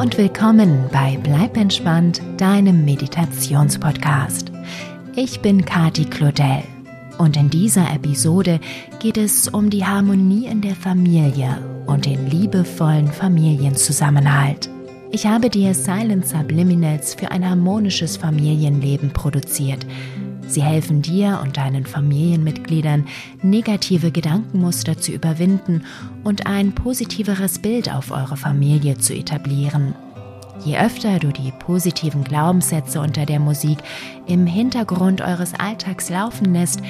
und willkommen bei Bleib entspannt, deinem Meditationspodcast. Ich bin Kati Claudel und in dieser Episode geht es um die Harmonie in der Familie und den liebevollen Familienzusammenhalt. Ich habe dir Silent Subliminals für ein harmonisches Familienleben produziert – Sie helfen dir und deinen Familienmitgliedern, negative Gedankenmuster zu überwinden und ein positiveres Bild auf eure Familie zu etablieren. Je öfter du die positiven Glaubenssätze unter der Musik im Hintergrund eures Alltags laufen lässt,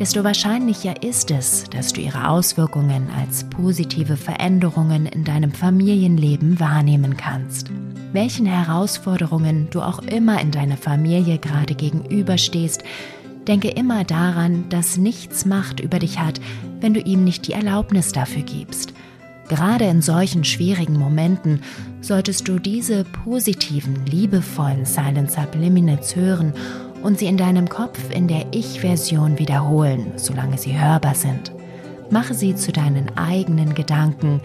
desto wahrscheinlicher ist es, dass du ihre Auswirkungen als positive Veränderungen in deinem Familienleben wahrnehmen kannst. Welchen Herausforderungen du auch immer in deiner Familie gerade gegenüberstehst, denke immer daran, dass nichts Macht über dich hat, wenn du ihm nicht die Erlaubnis dafür gibst. Gerade in solchen schwierigen Momenten solltest du diese positiven, liebevollen Silent Subliminals hören und sie in deinem Kopf in der Ich-Version wiederholen, solange sie hörbar sind. Mache sie zu deinen eigenen Gedanken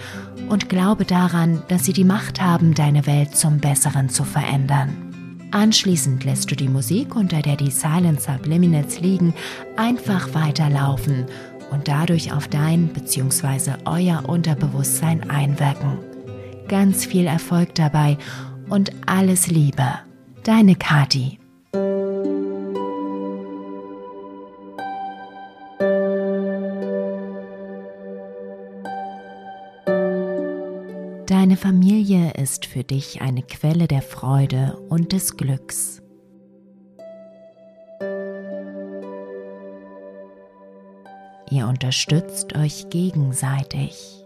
und glaube daran, dass sie die Macht haben, deine Welt zum Besseren zu verändern. Anschließend lässt du die Musik, unter der die Silent Subliminals liegen, einfach weiterlaufen und dadurch auf dein bzw. euer Unterbewusstsein einwirken. Ganz viel Erfolg dabei und alles Liebe. Deine Kati. Deine Familie ist für dich eine Quelle der Freude und des Glücks. Ihr unterstützt euch gegenseitig.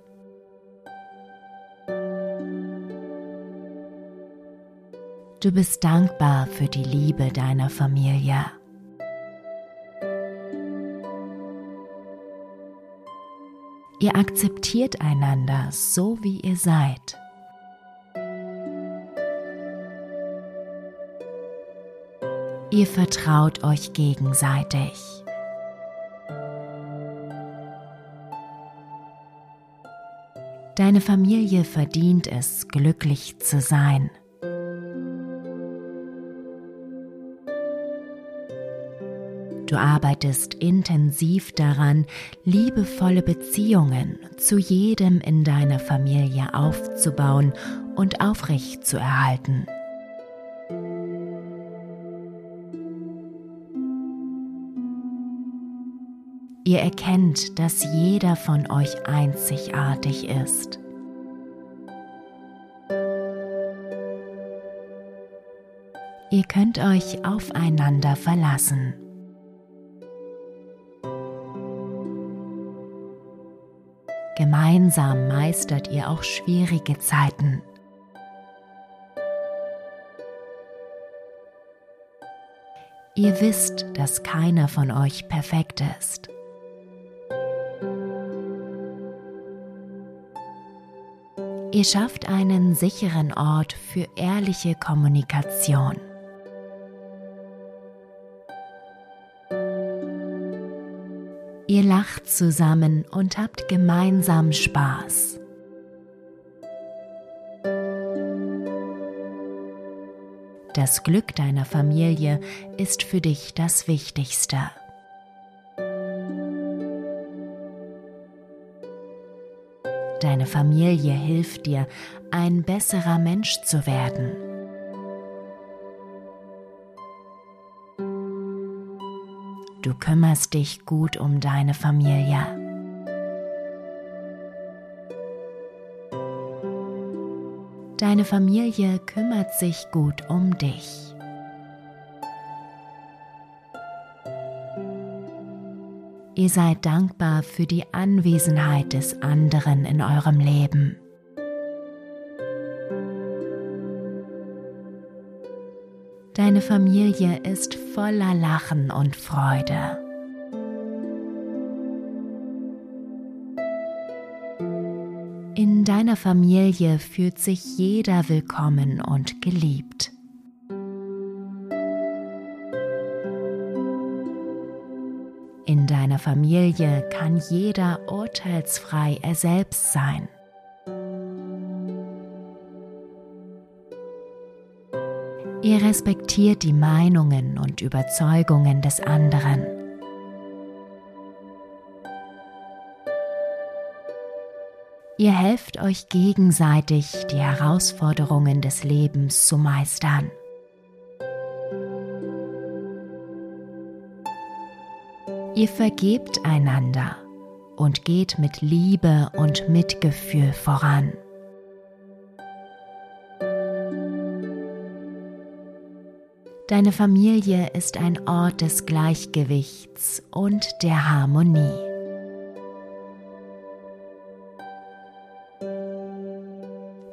Du bist dankbar für die Liebe deiner Familie. Ihr akzeptiert einander so, wie ihr seid. Ihr vertraut euch gegenseitig. Deine Familie verdient es, glücklich zu sein. Du arbeitest intensiv daran, liebevolle Beziehungen zu jedem in deiner Familie aufzubauen und aufrecht zu erhalten. Ihr erkennt, dass jeder von euch einzigartig ist. Ihr könnt euch aufeinander verlassen. Gemeinsam meistert ihr auch schwierige Zeiten. Ihr wisst, dass keiner von euch perfekt ist. Ihr schafft einen sicheren Ort für ehrliche Kommunikation. Ihr lacht zusammen und habt gemeinsam Spaß. Das Glück deiner Familie ist für dich das Wichtigste. Deine Familie hilft dir, ein besserer Mensch zu werden. Du kümmerst dich gut um deine Familie. Deine Familie kümmert sich gut um dich. Ihr seid dankbar für die Anwesenheit des anderen in eurem Leben. Deine Familie ist voller Lachen und Freude. In deiner Familie fühlt sich jeder willkommen und geliebt. In deiner Familie kann jeder urteilsfrei er selbst sein. Ihr respektiert die Meinungen und Überzeugungen des anderen. Ihr helft euch gegenseitig, die Herausforderungen des Lebens zu meistern. Ihr vergebt einander und geht mit Liebe und Mitgefühl voran. Deine Familie ist ein Ort des Gleichgewichts und der Harmonie.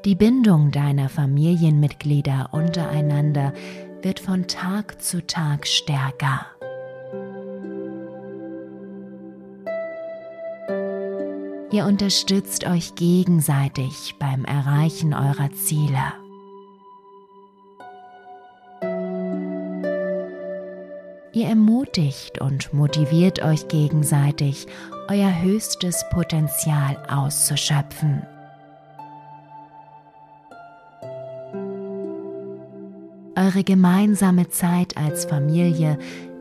Die Bindung deiner Familienmitglieder untereinander wird von Tag zu Tag stärker. Ihr unterstützt euch gegenseitig beim Erreichen eurer Ziele. Ermutigt und motiviert euch gegenseitig, euer höchstes Potenzial auszuschöpfen. Eure gemeinsame Zeit als Familie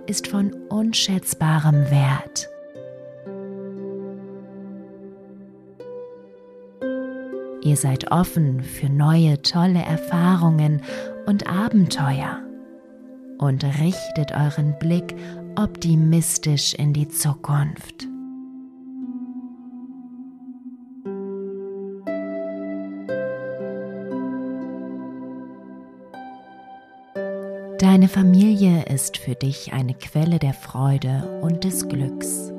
ist von unschätzbarem Wert. Ihr seid offen für neue tolle Erfahrungen und Abenteuer und richtet euren Blick optimistisch in die Zukunft. Deine Familie ist für dich eine Quelle der Freude und des Glücks.